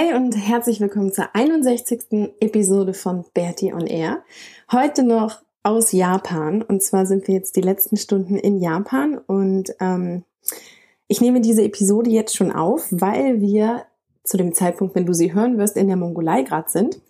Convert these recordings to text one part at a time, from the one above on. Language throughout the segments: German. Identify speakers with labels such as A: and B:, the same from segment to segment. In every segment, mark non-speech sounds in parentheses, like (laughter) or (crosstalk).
A: Hey und herzlich willkommen zur 61. Episode von Bertie on Air. Heute noch aus Japan und zwar sind wir jetzt die letzten Stunden in Japan und ähm, ich nehme diese Episode jetzt schon auf, weil wir zu dem Zeitpunkt, wenn du sie hören wirst, in der Mongolei gerade sind.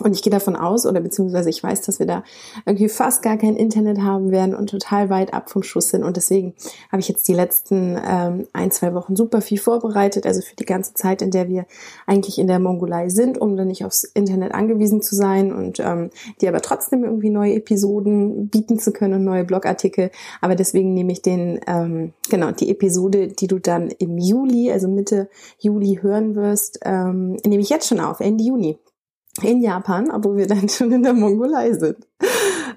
A: Und ich gehe davon aus, oder beziehungsweise ich weiß, dass wir da irgendwie fast gar kein Internet haben werden und total weit ab vom Schuss sind. Und deswegen habe ich jetzt die letzten ähm, ein, zwei Wochen super viel vorbereitet, also für die ganze Zeit, in der wir eigentlich in der Mongolei sind, um dann nicht aufs Internet angewiesen zu sein und ähm, die aber trotzdem irgendwie neue Episoden bieten zu können und neue Blogartikel. Aber deswegen nehme ich den, ähm, genau, die Episode, die du dann im Juli, also Mitte Juli hören wirst, ähm, nehme ich jetzt schon auf, Ende Juni in Japan, obwohl wir dann (laughs) schon in der Mongolei sind.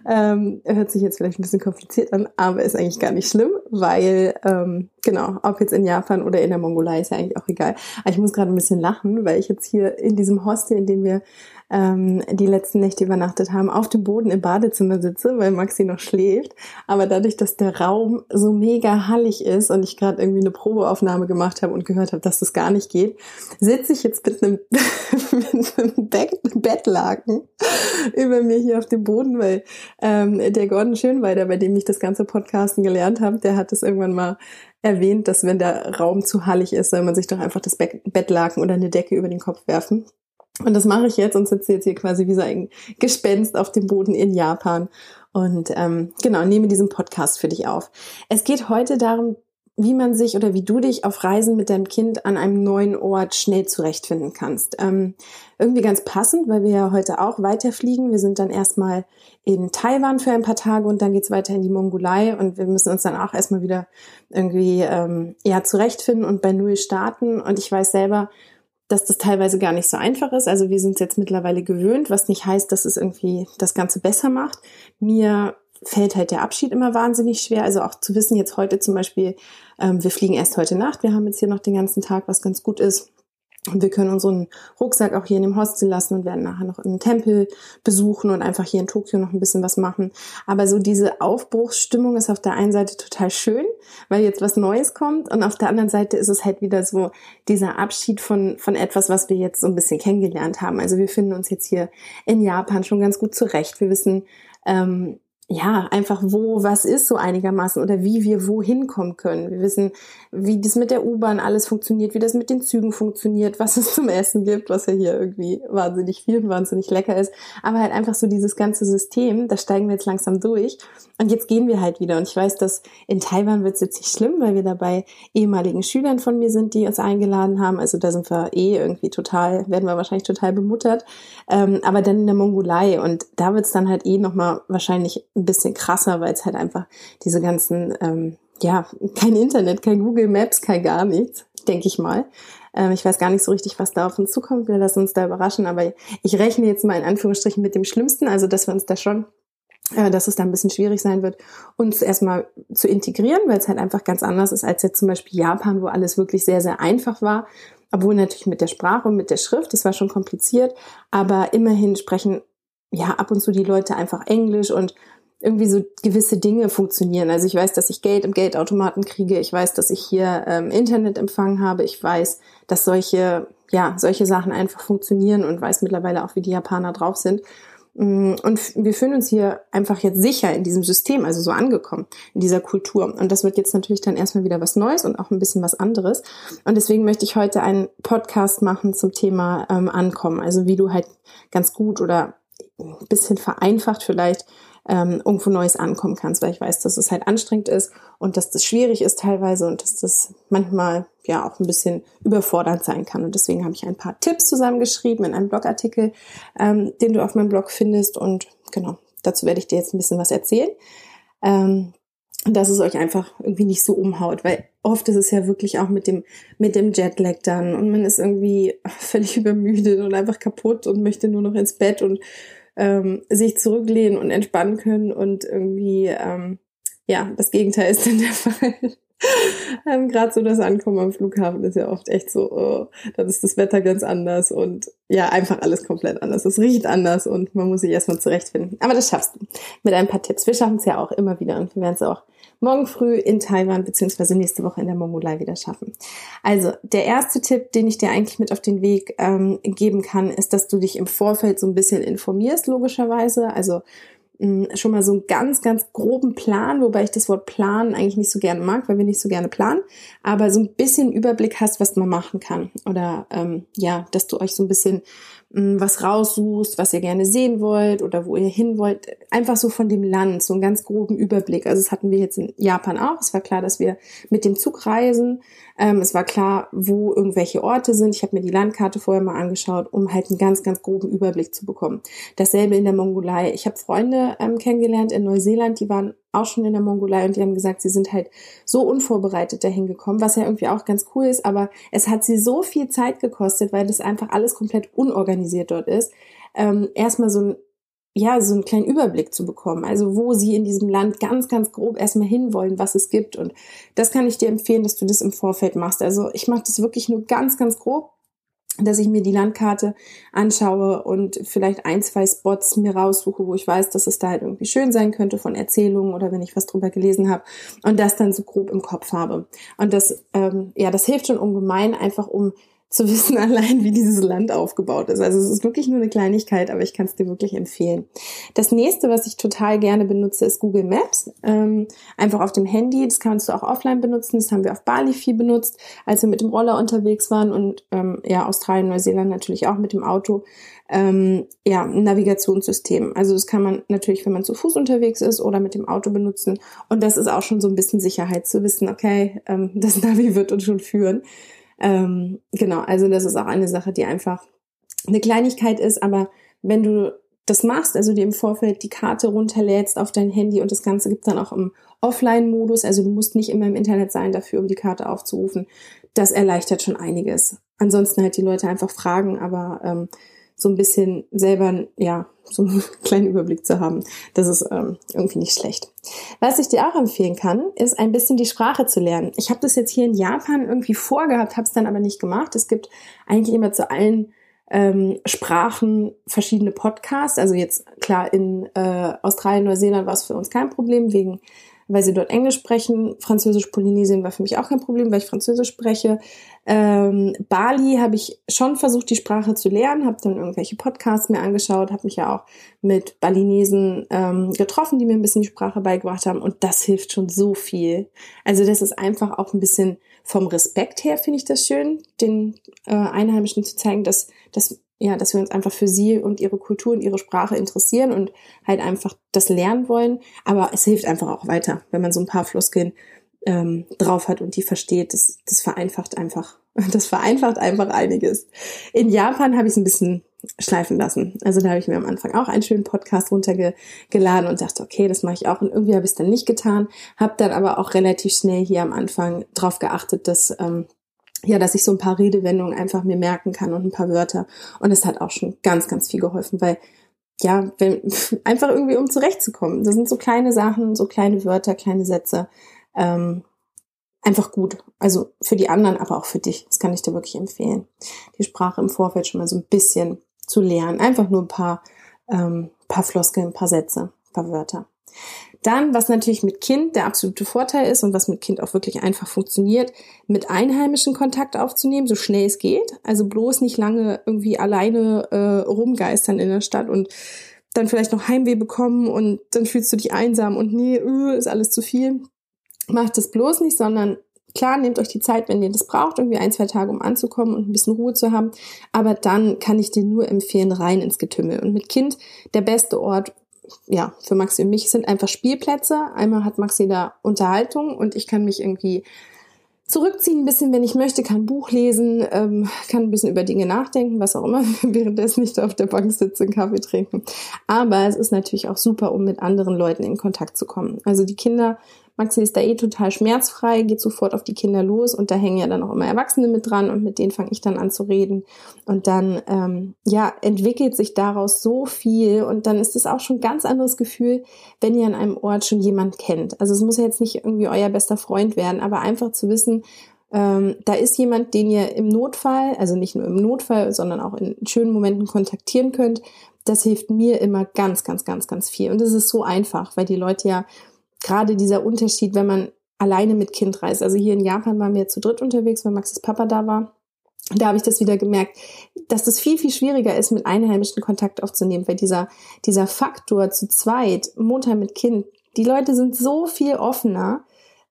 A: Ähm, hört sich jetzt vielleicht ein bisschen kompliziert an, aber ist eigentlich gar nicht schlimm, weil ähm, genau, ob jetzt in Japan oder in der Mongolei ist ja eigentlich auch egal. Aber ich muss gerade ein bisschen lachen, weil ich jetzt hier in diesem Hostel, in dem wir ähm, die letzten Nächte übernachtet haben, auf dem Boden im Badezimmer sitze, weil Maxi noch schläft. Aber dadurch, dass der Raum so mega hallig ist und ich gerade irgendwie eine Probeaufnahme gemacht habe und gehört habe, dass das gar nicht geht, sitze ich jetzt mit einem, (laughs) mit einem Bett, Bettlaken über mir hier auf dem Boden, weil ähm, der Gordon Schönweider, bei dem ich das ganze Podcasten gelernt habe, der hat es irgendwann mal erwähnt, dass wenn der Raum zu hallig ist, soll man sich doch einfach das Bettlaken oder eine Decke über den Kopf werfen. Und das mache ich jetzt und sitze jetzt hier quasi wie so ein Gespenst auf dem Boden in Japan und ähm, genau nehme diesen Podcast für dich auf. Es geht heute darum, wie man sich oder wie du dich auf Reisen mit deinem Kind an einem neuen Ort schnell zurechtfinden kannst. Ähm, irgendwie ganz passend, weil wir ja heute auch weiterfliegen. Wir sind dann erstmal in Taiwan für ein paar Tage und dann geht's weiter in die Mongolei und wir müssen uns dann auch erstmal wieder irgendwie ähm, ja zurechtfinden und bei Null starten. Und ich weiß selber, dass das teilweise gar nicht so einfach ist. Also wir sind es jetzt mittlerweile gewöhnt, was nicht heißt, dass es irgendwie das Ganze besser macht. Mir fällt halt der Abschied immer wahnsinnig schwer. Also auch zu wissen, jetzt heute zum Beispiel, ähm, wir fliegen erst heute Nacht, wir haben jetzt hier noch den ganzen Tag, was ganz gut ist. Und wir können unseren Rucksack auch hier in dem Hostel lassen und werden nachher noch einen Tempel besuchen und einfach hier in Tokio noch ein bisschen was machen. Aber so diese Aufbruchsstimmung ist auf der einen Seite total schön, weil jetzt was Neues kommt. Und auf der anderen Seite ist es halt wieder so dieser Abschied von, von etwas, was wir jetzt so ein bisschen kennengelernt haben. Also wir finden uns jetzt hier in Japan schon ganz gut zurecht. Wir wissen, ähm, ja, einfach wo was ist so einigermaßen oder wie wir wohin kommen können. Wir wissen, wie das mit der U-Bahn alles funktioniert, wie das mit den Zügen funktioniert, was es zum Essen gibt, was ja hier irgendwie wahnsinnig viel und wahnsinnig lecker ist. Aber halt einfach so dieses ganze System, da steigen wir jetzt langsam durch. Und jetzt gehen wir halt wieder. Und ich weiß, dass in Taiwan wird es jetzt nicht schlimm, weil wir dabei ehemaligen Schülern von mir sind, die uns eingeladen haben. Also da sind wir eh irgendwie total, werden wir wahrscheinlich total bemuttert. Ähm, aber dann in der Mongolei. Und da wird es dann halt eh nochmal wahrscheinlich ein bisschen krasser, weil es halt einfach diese ganzen, ähm, ja, kein Internet, kein Google Maps, kein gar nichts, denke ich mal. Ähm, ich weiß gar nicht so richtig, was da auf uns zukommt. Wir lassen uns da überraschen, aber ich rechne jetzt mal in Anführungsstrichen mit dem Schlimmsten, also dass wir uns da schon äh, dass es da ein bisschen schwierig sein wird, uns erstmal zu integrieren, weil es halt einfach ganz anders ist als jetzt zum Beispiel Japan, wo alles wirklich sehr, sehr einfach war. Obwohl natürlich mit der Sprache und mit der Schrift, das war schon kompliziert, aber immerhin sprechen ja ab und zu die Leute einfach Englisch und irgendwie so gewisse Dinge funktionieren. Also ich weiß, dass ich Geld im Geldautomaten kriege. Ich weiß, dass ich hier ähm, Internetempfang habe. Ich weiß, dass solche, ja, solche Sachen einfach funktionieren und weiß mittlerweile auch, wie die Japaner drauf sind. Mm, und wir fühlen uns hier einfach jetzt sicher in diesem System, also so angekommen, in dieser Kultur. Und das wird jetzt natürlich dann erstmal wieder was Neues und auch ein bisschen was anderes. Und deswegen möchte ich heute einen Podcast machen zum Thema ähm, Ankommen. Also wie du halt ganz gut oder ein bisschen vereinfacht vielleicht ähm, irgendwo Neues ankommen kannst, weil ich weiß, dass es halt anstrengend ist und dass das schwierig ist teilweise und dass das manchmal ja auch ein bisschen überfordernd sein kann. Und deswegen habe ich ein paar Tipps zusammengeschrieben in einem Blogartikel, ähm, den du auf meinem Blog findest. Und genau, dazu werde ich dir jetzt ein bisschen was erzählen. Ähm, dass es euch einfach irgendwie nicht so umhaut, weil oft ist es ja wirklich auch mit dem, mit dem Jetlag dann und man ist irgendwie völlig übermüdet und einfach kaputt und möchte nur noch ins Bett und ähm, sich zurücklehnen und entspannen können und irgendwie, ähm, ja, das Gegenteil ist dann der (laughs) Fall. ähm, Gerade so das Ankommen am Flughafen ist ja oft echt so, oh, dann ist das Wetter ganz anders und ja, einfach alles komplett anders. Es riecht anders und man muss sich erstmal zurechtfinden. Aber das schaffst du mit ein paar Tipps. Wir schaffen es ja auch immer wieder und wir werden es auch morgen früh in Taiwan beziehungsweise nächste Woche in der Mongolei wieder schaffen. Also der erste Tipp, den ich dir eigentlich mit auf den Weg ähm, geben kann, ist, dass du dich im Vorfeld so ein bisschen informierst, logischerweise. Also schon mal so einen ganz, ganz groben Plan, wobei ich das Wort planen eigentlich nicht so gerne mag, weil wir nicht so gerne planen, aber so ein bisschen Überblick hast, was man machen kann. Oder ähm, ja, dass du euch so ein bisschen was raussuchst, was ihr gerne sehen wollt oder wo ihr hin wollt. Einfach so von dem Land, so einen ganz groben Überblick. Also das hatten wir jetzt in Japan auch. Es war klar, dass wir mit dem Zug reisen. Ähm, es war klar, wo irgendwelche Orte sind. Ich habe mir die Landkarte vorher mal angeschaut, um halt einen ganz, ganz groben Überblick zu bekommen. Dasselbe in der Mongolei. Ich habe Freunde ähm, kennengelernt in Neuseeland, die waren auch schon in der Mongolei und die haben gesagt, sie sind halt so unvorbereitet dahin gekommen, was ja irgendwie auch ganz cool ist, aber es hat sie so viel Zeit gekostet, weil das einfach alles komplett unorganisiert dort ist, ähm, erstmal so ein ja, so einen kleinen Überblick zu bekommen. Also wo sie in diesem Land ganz, ganz grob erstmal hinwollen, was es gibt. Und das kann ich dir empfehlen, dass du das im Vorfeld machst. Also ich mache das wirklich nur ganz, ganz grob dass ich mir die Landkarte anschaue und vielleicht ein, zwei Spots mir raussuche, wo ich weiß, dass es da halt irgendwie schön sein könnte von Erzählungen oder wenn ich was drüber gelesen habe und das dann so grob im Kopf habe. Und das, ähm, ja, das hilft schon ungemein, einfach um zu wissen (laughs) allein, wie dieses Land aufgebaut ist. Also es ist wirklich nur eine Kleinigkeit, aber ich kann es dir wirklich empfehlen. Das nächste, was ich total gerne benutze, ist Google Maps. Ähm, einfach auf dem Handy. Das kannst du auch offline benutzen. Das haben wir auf Bali viel benutzt, als wir mit dem Roller unterwegs waren und ähm, ja, Australien, Neuseeland natürlich auch mit dem Auto. Ähm, ja, Navigationssystem. Also das kann man natürlich, wenn man zu Fuß unterwegs ist oder mit dem Auto benutzen. Und das ist auch schon so ein bisschen Sicherheit zu wissen, okay, ähm, (laughs) das Navi wird uns schon führen. Ähm, genau, also das ist auch eine Sache, die einfach eine Kleinigkeit ist, aber wenn du das machst, also dir im Vorfeld die Karte runterlädst auf dein Handy und das Ganze gibt dann auch im Offline-Modus, also du musst nicht immer im Internet sein dafür, um die Karte aufzurufen, das erleichtert schon einiges. Ansonsten halt die Leute einfach fragen, aber ähm, so ein bisschen selber, ja, so einen (laughs) kleinen Überblick zu haben. Das ist ähm, irgendwie nicht schlecht. Was ich dir auch empfehlen kann, ist ein bisschen die Sprache zu lernen. Ich habe das jetzt hier in Japan irgendwie vorgehabt, habe es dann aber nicht gemacht. Es gibt eigentlich immer zu allen ähm, Sprachen verschiedene Podcasts. Also jetzt klar in äh, Australien, Neuseeland war es für uns kein Problem wegen weil sie dort Englisch sprechen. Französisch Polynesien war für mich auch kein Problem, weil ich Französisch spreche. Ähm, Bali habe ich schon versucht, die Sprache zu lernen, habe dann irgendwelche Podcasts mir angeschaut, habe mich ja auch mit Balinesen ähm, getroffen, die mir ein bisschen die Sprache beigebracht haben und das hilft schon so viel. Also das ist einfach auch ein bisschen vom Respekt her finde ich das schön, den äh, Einheimischen zu zeigen, dass, dass ja, dass wir uns einfach für sie und ihre Kultur und ihre Sprache interessieren und halt einfach das lernen wollen. Aber es hilft einfach auch weiter, wenn man so ein paar Floskeln ähm, drauf hat und die versteht. Das, das vereinfacht einfach, (laughs) das vereinfacht einfach einiges. In Japan habe ich es ein bisschen schleifen lassen. Also da habe ich mir am Anfang auch einen schönen Podcast runtergeladen und dachte, okay, das mache ich auch. Und irgendwie habe ich es dann nicht getan. Habe dann aber auch relativ schnell hier am Anfang drauf geachtet, dass ähm, ja, dass ich so ein paar Redewendungen einfach mir merken kann und ein paar Wörter. Und es hat auch schon ganz, ganz viel geholfen, weil ja, wenn, (laughs) einfach irgendwie um zurechtzukommen. Das sind so kleine Sachen, so kleine Wörter, kleine Sätze. Ähm, einfach gut. Also für die anderen, aber auch für dich. Das kann ich dir wirklich empfehlen. Die Sprache im Vorfeld schon mal so ein bisschen zu lernen. Einfach nur ein paar, ähm, paar Floskeln, ein paar Sätze, ein paar Wörter. Dann, was natürlich mit Kind der absolute Vorteil ist und was mit Kind auch wirklich einfach funktioniert, mit Einheimischen Kontakt aufzunehmen, so schnell es geht. Also bloß nicht lange irgendwie alleine äh, rumgeistern in der Stadt und dann vielleicht noch Heimweh bekommen und dann fühlst du dich einsam und nee, öh, ist alles zu viel. Macht das bloß nicht, sondern klar, nehmt euch die Zeit, wenn ihr das braucht, irgendwie ein, zwei Tage, um anzukommen und ein bisschen Ruhe zu haben. Aber dann kann ich dir nur empfehlen, rein ins Getümmel. Und mit Kind der beste Ort, ja, für Maxi und mich sind einfach Spielplätze. Einmal hat Maxi da Unterhaltung und ich kann mich irgendwie zurückziehen ein bisschen, wenn ich möchte, kann Buch lesen, ähm, kann ein bisschen über Dinge nachdenken, was auch immer, (laughs) währenddessen nicht auf der Bank sitze und Kaffee trinken. Aber es ist natürlich auch super, um mit anderen Leuten in Kontakt zu kommen. Also die Kinder Maxi ist da eh total schmerzfrei, geht sofort auf die Kinder los und da hängen ja dann auch immer Erwachsene mit dran und mit denen fange ich dann an zu reden. Und dann, ähm, ja, entwickelt sich daraus so viel und dann ist es auch schon ein ganz anderes Gefühl, wenn ihr an einem Ort schon jemand kennt. Also es muss ja jetzt nicht irgendwie euer bester Freund werden, aber einfach zu wissen, ähm, da ist jemand, den ihr im Notfall, also nicht nur im Notfall, sondern auch in schönen Momenten kontaktieren könnt. Das hilft mir immer ganz, ganz, ganz, ganz viel. Und es ist so einfach, weil die Leute ja gerade dieser Unterschied, wenn man alleine mit Kind reist. Also hier in Japan waren wir zu dritt unterwegs, weil Maxis Papa da war. Da habe ich das wieder gemerkt, dass das viel, viel schwieriger ist, mit Einheimischen Kontakt aufzunehmen, weil dieser, dieser Faktor zu zweit, Mutter mit Kind, die Leute sind so viel offener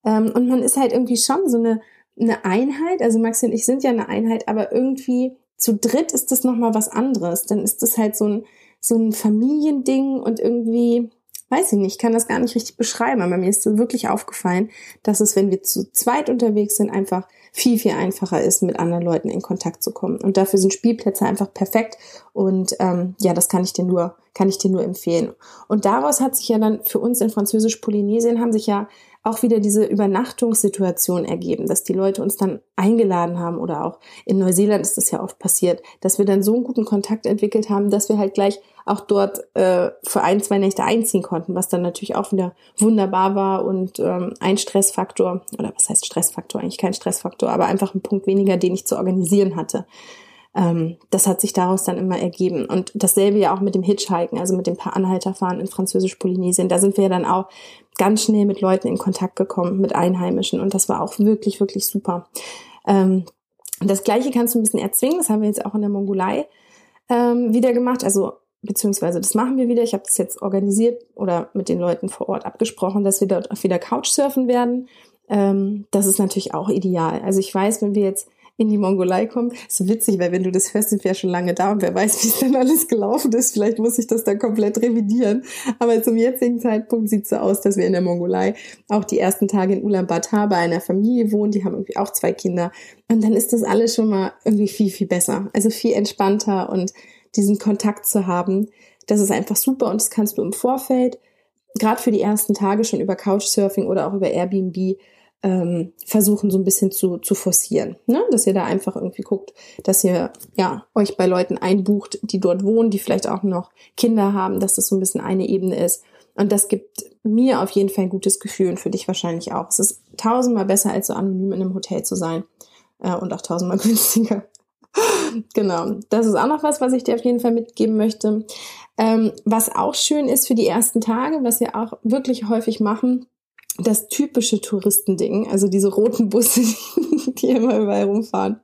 A: ähm, und man ist halt irgendwie schon so eine, eine Einheit. Also Maxi und ich sind ja eine Einheit, aber irgendwie zu dritt ist das nochmal was anderes. Dann ist das halt so ein, so ein Familiending und irgendwie, weiß ich nicht, ich kann das gar nicht richtig beschreiben, aber mir ist wirklich aufgefallen, dass es, wenn wir zu zweit unterwegs sind, einfach viel, viel einfacher ist, mit anderen Leuten in Kontakt zu kommen. Und dafür sind Spielplätze einfach perfekt. Und ähm, ja, das kann ich dir nur, kann ich dir nur empfehlen. Und daraus hat sich ja dann für uns in Französisch-Polynesien haben sich ja auch wieder diese Übernachtungssituation ergeben, dass die Leute uns dann eingeladen haben oder auch in Neuseeland ist das ja oft passiert, dass wir dann so einen guten Kontakt entwickelt haben, dass wir halt gleich auch dort äh, für ein, zwei Nächte einziehen konnten, was dann natürlich auch wieder wunderbar war und ähm, ein Stressfaktor, oder was heißt Stressfaktor, eigentlich kein Stressfaktor, aber einfach ein Punkt weniger, den ich zu organisieren hatte ähm, das hat sich daraus dann immer ergeben. Und dasselbe ja auch mit dem Hitchhiken, also mit dem paar Anhalterfahren in Französisch-Polynesien. Da sind wir dann auch ganz schnell mit Leuten in Kontakt gekommen, mit Einheimischen. Und das war auch wirklich, wirklich super. Ähm, das Gleiche kannst du ein bisschen erzwingen. Das haben wir jetzt auch in der Mongolei ähm, wieder gemacht. Also beziehungsweise das machen wir wieder. Ich habe das jetzt organisiert oder mit den Leuten vor Ort abgesprochen, dass wir dort wieder Couchsurfen werden. Ähm, das ist natürlich auch ideal. Also ich weiß, wenn wir jetzt in die Mongolei kommen. Ist witzig, weil wenn du das hörst, sind wir ja schon lange da und wer weiß, (laughs) wie es dann alles gelaufen ist. Vielleicht muss ich das dann komplett revidieren. Aber zum jetzigen Zeitpunkt sieht es so aus, dass wir in der Mongolei auch die ersten Tage in Ulaanbaatar bei einer Familie wohnen. Die haben irgendwie auch zwei Kinder. Und dann ist das alles schon mal irgendwie viel, viel besser. Also viel entspannter und diesen Kontakt zu haben. Das ist einfach super und das kannst du im Vorfeld, gerade für die ersten Tage schon über Couchsurfing oder auch über Airbnb ähm, versuchen so ein bisschen zu, zu forcieren. Ne? Dass ihr da einfach irgendwie guckt, dass ihr ja euch bei Leuten einbucht, die dort wohnen, die vielleicht auch noch Kinder haben, dass das so ein bisschen eine Ebene ist. Und das gibt mir auf jeden Fall ein gutes Gefühl und für dich wahrscheinlich auch. Es ist tausendmal besser, als so anonym in einem Hotel zu sein. Äh, und auch tausendmal (laughs) günstiger. genau. Das ist auch noch was, was ich dir auf jeden Fall mitgeben möchte. Ähm, was auch schön ist für die ersten Tage, was wir auch wirklich häufig machen, das typische Touristending, also diese roten Busse, (laughs) die immer überall rumfahren.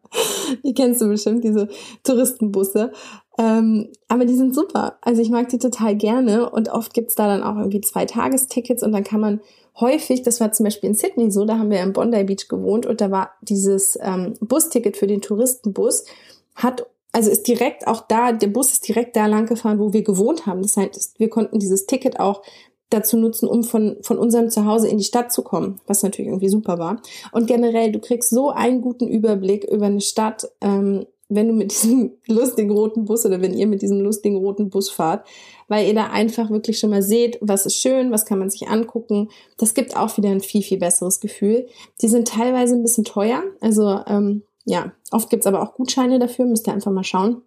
A: Die kennst du bestimmt, diese Touristenbusse. Ähm, aber die sind super. Also ich mag die total gerne und oft gibt's da dann auch irgendwie zwei Tagestickets und dann kann man häufig, das war zum Beispiel in Sydney so, da haben wir im Bondi Beach gewohnt und da war dieses ähm, Busticket für den Touristenbus, hat also ist direkt auch da, der Bus ist direkt da lang gefahren, wo wir gewohnt haben. Das heißt, wir konnten dieses Ticket auch dazu nutzen, um von, von unserem Zuhause in die Stadt zu kommen, was natürlich irgendwie super war. Und generell, du kriegst so einen guten Überblick über eine Stadt, ähm, wenn du mit diesem (laughs) lustigen roten Bus oder wenn ihr mit diesem lustigen roten Bus fahrt, weil ihr da einfach wirklich schon mal seht, was ist schön, was kann man sich angucken. Das gibt auch wieder ein viel, viel besseres Gefühl. Die sind teilweise ein bisschen teuer, also ähm, ja, oft gibt's aber auch Gutscheine dafür, müsst ihr einfach mal schauen.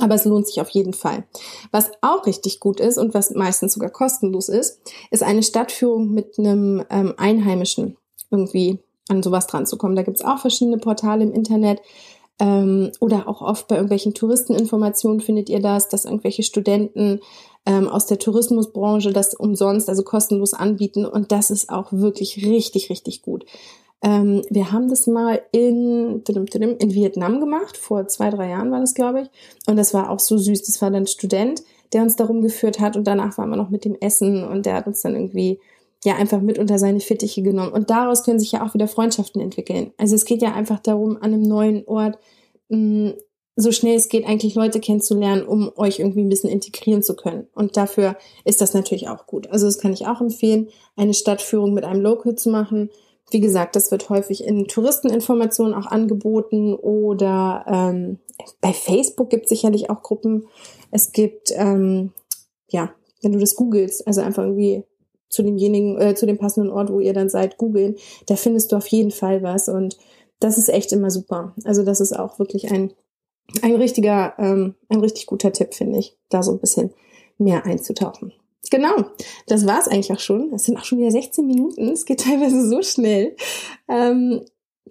A: Aber es lohnt sich auf jeden Fall. Was auch richtig gut ist und was meistens sogar kostenlos ist, ist eine Stadtführung mit einem ähm, Einheimischen irgendwie an sowas dran zu kommen. Da gibt's auch verschiedene Portale im Internet ähm, oder auch oft bei irgendwelchen Touristeninformationen findet ihr das, dass irgendwelche Studenten ähm, aus der Tourismusbranche das umsonst, also kostenlos anbieten. Und das ist auch wirklich richtig, richtig gut. Ähm, wir haben das mal in, in Vietnam gemacht, vor zwei, drei Jahren war das, glaube ich. Und das war auch so süß. Das war dann ein Student, der uns darum geführt hat und danach waren wir noch mit dem Essen und der hat uns dann irgendwie ja einfach mit unter seine Fittiche genommen. Und daraus können sich ja auch wieder Freundschaften entwickeln. Also es geht ja einfach darum, an einem neuen Ort mh, mm, so schnell es geht, eigentlich Leute kennenzulernen, um euch irgendwie ein bisschen integrieren zu können. Und dafür ist das natürlich auch gut. Also das kann ich auch empfehlen, eine Stadtführung mit einem Local zu machen. Wie gesagt, das wird häufig in Touristeninformationen auch angeboten oder ähm, bei Facebook gibt es sicherlich auch Gruppen. Es gibt, ähm, ja, wenn du das googelst, also einfach irgendwie zu demjenigen, äh, zu dem passenden Ort, wo ihr dann seid, googeln, da findest du auf jeden Fall was und das ist echt immer super. Also das ist auch wirklich ein ein richtiger, ähm, ein richtig guter Tipp, finde ich, da so ein bisschen mehr einzutauchen. Genau, das war's eigentlich auch schon. Das sind auch schon wieder 16 Minuten. Es geht teilweise so schnell. Ähm,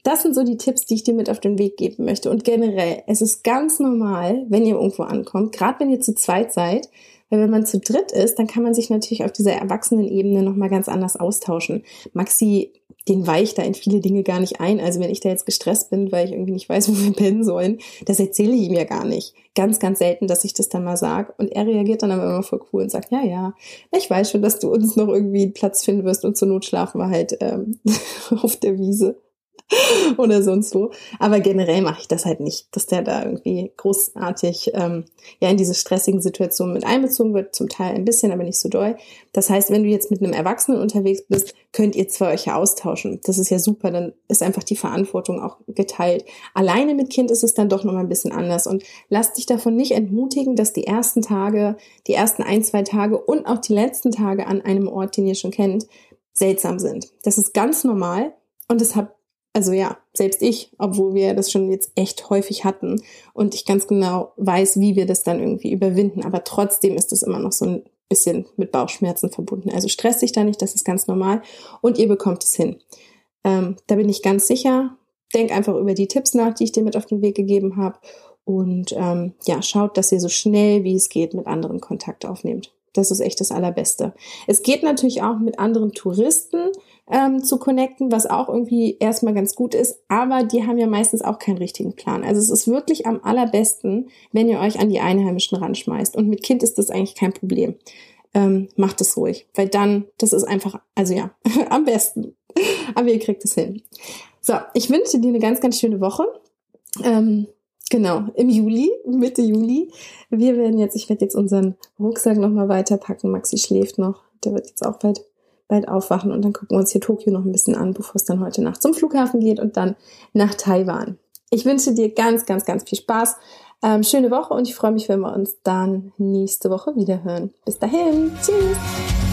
A: das sind so die Tipps, die ich dir mit auf den Weg geben möchte. Und generell, es ist ganz normal, wenn ihr irgendwo ankommt, gerade wenn ihr zu zweit seid, weil wenn man zu dritt ist, dann kann man sich natürlich auf dieser Erwachsenenebene nochmal ganz anders austauschen. Maxi den weiche da in viele Dinge gar nicht ein. Also wenn ich da jetzt gestresst bin, weil ich irgendwie nicht weiß, (laughs) wo wir pennen sollen, das erzähle ich ihm ja gar nicht. Ganz, ganz selten, dass ich das dann mal sage. Und er reagiert dann aber immer voll cool und sagt, ja, ja, ich weiß schon, dass du uns noch irgendwie einen Platz finden wirst und zur Not schlafen wir halt ähm, (laughs) auf der Wiese. (laughs) oder sonst wo. Aber generell mache ich das halt nicht, dass der da irgendwie großartig ähm, ja in diese stressigen Situationen mit einbezogen wird, zum Teil ein bisschen, aber nicht so doll. Das heißt, wenn du jetzt mit einem Erwachsenen unterwegs bist, könnt ihr zwei euch ja austauschen. Das ist ja super, dann ist einfach die Verantwortung auch geteilt. Alleine mit Kind ist es dann doch nochmal ein bisschen anders und lass dich davon nicht entmutigen, dass die ersten Tage, die ersten ein, zwei Tage und auch die letzten Tage an einem Ort, den ihr schon kennt, seltsam sind. Das ist ganz normal und es hat also ja, selbst ich, obwohl wir das schon jetzt echt häufig hatten und ich ganz genau weiß, wie wir das dann irgendwie überwinden, aber trotzdem ist es immer noch so ein bisschen mit Bauchschmerzen verbunden. Also stress dich da nicht, das ist ganz normal und ihr bekommt es hin. Ähm, da bin ich ganz sicher. Denk einfach über die Tipps nach, die ich dir mit auf den Weg gegeben habe und ähm, ja, schaut, dass ihr so schnell wie es geht mit anderen Kontakt aufnehmt. Das ist echt das Allerbeste. Es geht natürlich auch mit anderen Touristen ähm, zu connecten, was auch irgendwie erstmal ganz gut ist, aber die haben ja meistens auch keinen richtigen Plan. Also es ist wirklich am allerbesten, wenn ihr euch an die Einheimischen ranschmeißt. Und mit Kind ist das eigentlich kein Problem. Ähm, macht es ruhig, weil dann, das ist einfach, also ja, (laughs) am besten. Aber ihr kriegt es hin. So, ich wünsche dir eine ganz, ganz schöne Woche. Ähm, Genau, im Juli, Mitte Juli. Wir werden jetzt, ich werde jetzt unseren Rucksack nochmal weiterpacken. Maxi schläft noch. Der wird jetzt auch bald, bald aufwachen und dann gucken wir uns hier Tokio noch ein bisschen an, bevor es dann heute Nacht zum Flughafen geht und dann nach Taiwan. Ich wünsche dir ganz, ganz, ganz viel Spaß. Ähm, schöne Woche und ich freue mich, wenn wir uns dann nächste Woche wieder hören. Bis dahin. Tschüss.